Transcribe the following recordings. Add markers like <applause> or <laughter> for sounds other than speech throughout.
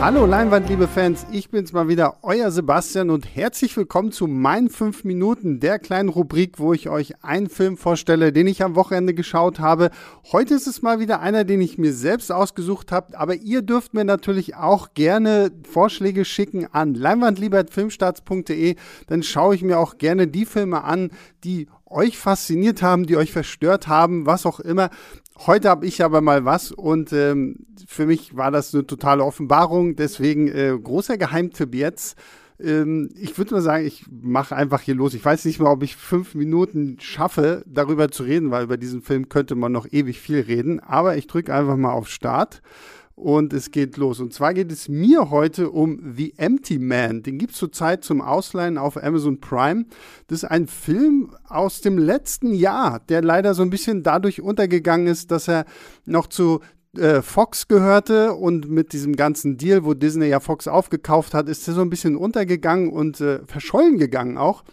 Hallo Leinwand, liebe Fans, ich bin's mal wieder, euer Sebastian und herzlich willkommen zu meinen 5 Minuten, der kleinen Rubrik, wo ich euch einen Film vorstelle, den ich am Wochenende geschaut habe. Heute ist es mal wieder einer, den ich mir selbst ausgesucht habe, aber ihr dürft mir natürlich auch gerne Vorschläge schicken an leinwandliebertfilmstarts.de, dann schaue ich mir auch gerne die Filme an, die euch fasziniert haben, die euch verstört haben, was auch immer. Heute habe ich aber mal was und ähm, für mich war das eine totale Offenbarung. Deswegen äh, großer Geheimtipp jetzt. Ähm, ich würde mal sagen, ich mache einfach hier los. Ich weiß nicht mal, ob ich fünf Minuten schaffe, darüber zu reden, weil über diesen Film könnte man noch ewig viel reden. Aber ich drücke einfach mal auf Start und es geht los. Und zwar geht es mir heute um The Empty Man. Den gibt es zurzeit zum Ausleihen auf Amazon Prime. Das ist ein Film aus dem letzten Jahr, der leider so ein bisschen dadurch untergegangen ist, dass er noch zu äh, Fox gehörte und mit diesem ganzen Deal, wo Disney ja Fox aufgekauft hat, ist er so ein bisschen untergegangen und äh, verschollen gegangen auch.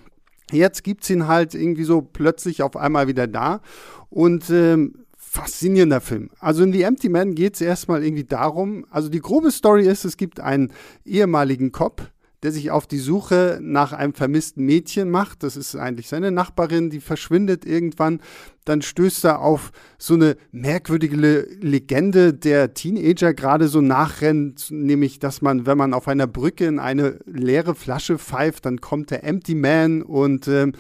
Jetzt gibt es ihn halt irgendwie so plötzlich auf einmal wieder da. Und ähm, faszinierender Film. Also in The Empty Man geht es erstmal irgendwie darum, also die grobe Story ist, es gibt einen ehemaligen Cop, der sich auf die Suche nach einem vermissten Mädchen macht. Das ist eigentlich seine Nachbarin, die verschwindet irgendwann. Dann stößt er auf so eine merkwürdige Legende, der Teenager gerade so nachrennt, nämlich, dass man, wenn man auf einer Brücke in eine leere Flasche pfeift, dann kommt der Empty Man und äh,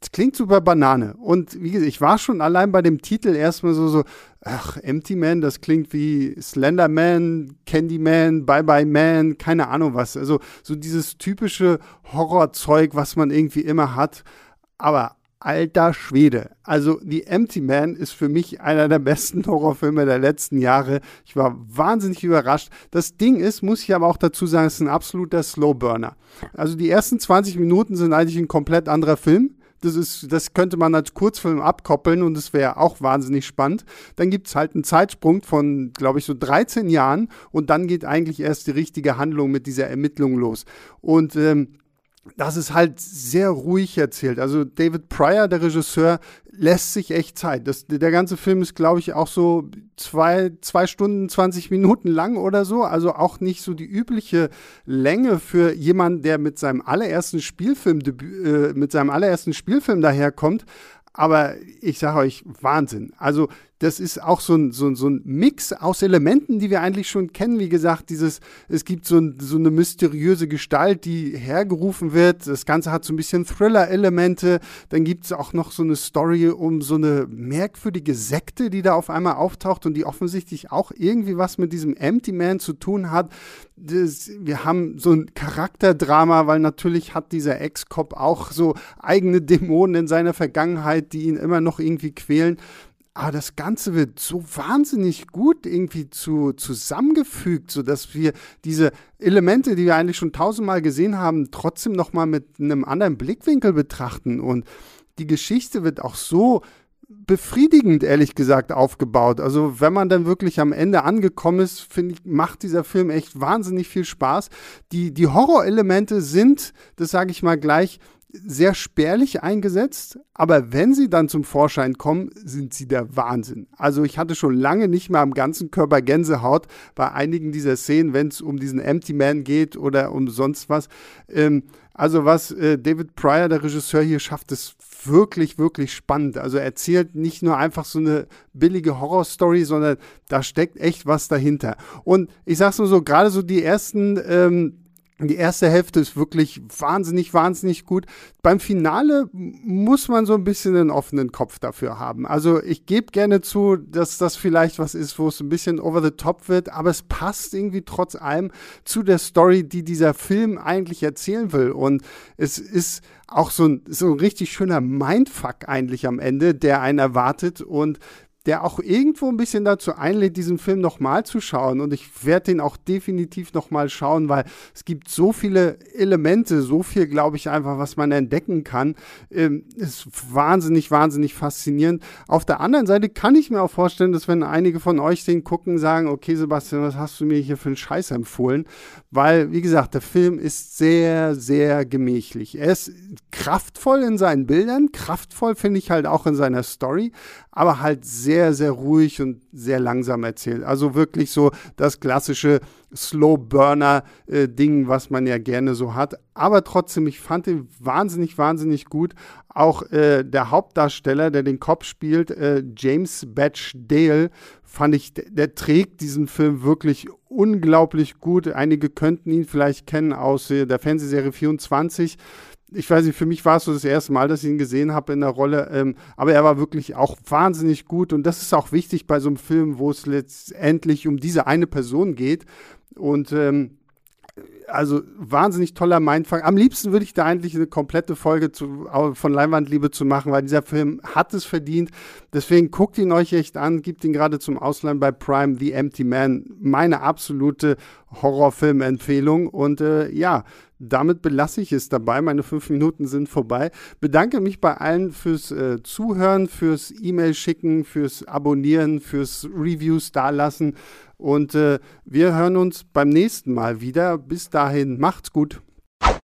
das klingt super Banane. Und wie gesagt, ich war schon allein bei dem Titel erstmal so, so, ach, Empty Man, das klingt wie Slender Man, Candy Man, Bye Bye Man, keine Ahnung was. Also so dieses typische Horrorzeug, was man irgendwie immer hat. Aber alter Schwede. Also The Empty Man ist für mich einer der besten <laughs> Horrorfilme der letzten Jahre. Ich war wahnsinnig überrascht. Das Ding ist, muss ich aber auch dazu sagen, es ist ein absoluter Slowburner. Also die ersten 20 Minuten sind eigentlich ein komplett anderer Film. Das, ist, das könnte man als Kurzfilm abkoppeln und es wäre auch wahnsinnig spannend. Dann gibt es halt einen Zeitsprung von, glaube ich, so 13 Jahren und dann geht eigentlich erst die richtige Handlung mit dieser Ermittlung los. Und ähm, das ist halt sehr ruhig erzählt. Also David Pryor, der Regisseur, lässt sich echt Zeit. Das, der ganze Film ist, glaube ich, auch so zwei, zwei Stunden, 20 Minuten lang oder so. Also auch nicht so die übliche Länge für jemanden, der mit seinem allerersten Spielfilm, äh, mit seinem allerersten Spielfilm daherkommt. Aber ich sage euch, Wahnsinn. Also das ist auch so ein, so, ein, so ein Mix aus Elementen, die wir eigentlich schon kennen. Wie gesagt, dieses, es gibt so, ein, so eine mysteriöse Gestalt, die hergerufen wird. Das Ganze hat so ein bisschen Thriller-Elemente. Dann gibt es auch noch so eine Story um so eine merkwürdige Sekte, die da auf einmal auftaucht und die offensichtlich auch irgendwie was mit diesem Empty Man zu tun hat. Das, wir haben so ein Charakterdrama, weil natürlich hat dieser Ex-Cop auch so eigene Dämonen in seiner Vergangenheit, die ihn immer noch irgendwie quälen. Aber das Ganze wird so wahnsinnig gut irgendwie zu, zusammengefügt, sodass wir diese Elemente, die wir eigentlich schon tausendmal gesehen haben, trotzdem nochmal mit einem anderen Blickwinkel betrachten. Und die Geschichte wird auch so befriedigend, ehrlich gesagt, aufgebaut. Also, wenn man dann wirklich am Ende angekommen ist, finde ich, macht dieser Film echt wahnsinnig viel Spaß. Die, die Horrorelemente sind, das sage ich mal gleich, sehr spärlich eingesetzt, aber wenn sie dann zum Vorschein kommen, sind sie der Wahnsinn. Also ich hatte schon lange nicht mehr am ganzen Körper Gänsehaut bei einigen dieser Szenen, wenn es um diesen Empty Man geht oder um sonst was. Ähm, also was äh, David Pryor, der Regisseur hier schafft, ist wirklich, wirklich spannend. Also er erzählt nicht nur einfach so eine billige Horrorstory, sondern da steckt echt was dahinter. Und ich sag's nur so, gerade so die ersten ähm, die erste Hälfte ist wirklich wahnsinnig, wahnsinnig gut. Beim Finale muss man so ein bisschen einen offenen Kopf dafür haben. Also ich gebe gerne zu, dass das vielleicht was ist, wo es ein bisschen over the top wird, aber es passt irgendwie trotz allem zu der Story, die dieser Film eigentlich erzählen will. Und es ist auch so ein, so ein richtig schöner Mindfuck eigentlich am Ende, der einen erwartet. Und der auch irgendwo ein bisschen dazu einlädt, diesen Film nochmal zu schauen. Und ich werde den auch definitiv nochmal schauen, weil es gibt so viele Elemente, so viel, glaube ich, einfach, was man entdecken kann. Ähm, ist wahnsinnig, wahnsinnig faszinierend. Auf der anderen Seite kann ich mir auch vorstellen, dass wenn einige von euch den gucken, sagen, okay, Sebastian, was hast du mir hier für einen Scheiß empfohlen? Weil, wie gesagt, der Film ist sehr, sehr gemächlich. Er ist kraftvoll in seinen Bildern, kraftvoll finde ich halt auch in seiner Story, aber halt sehr sehr, sehr ruhig und sehr langsam erzählt. Also wirklich so das klassische Slow Burner äh, Ding, was man ja gerne so hat. Aber trotzdem, ich fand ihn wahnsinnig, wahnsinnig gut. Auch äh, der Hauptdarsteller, der den Kopf spielt, äh, James Batch Dale, fand ich, der, der, trägt diesen Film wirklich unglaublich gut. Einige könnten ihn vielleicht kennen aus äh, der Fernsehserie 24 ich weiß nicht, für mich war es so das erste Mal, dass ich ihn gesehen habe in der Rolle, ähm, aber er war wirklich auch wahnsinnig gut und das ist auch wichtig bei so einem Film, wo es letztendlich um diese eine Person geht und ähm, also wahnsinnig toller Mindfuck. Am liebsten würde ich da eigentlich eine komplette Folge zu, von Leinwandliebe zu machen, weil dieser Film hat es verdient. Deswegen guckt ihn euch echt an, gibt ihn gerade zum Ausleihen bei Prime, The Empty Man. Meine absolute Horrorfilm-Empfehlung. Und äh, ja, damit belasse ich es dabei. Meine fünf Minuten sind vorbei. Bedanke mich bei allen fürs äh, Zuhören, fürs E-Mail schicken, fürs Abonnieren, fürs Reviews dalassen. Und äh, wir hören uns beim nächsten Mal wieder. Bis dahin, macht's gut.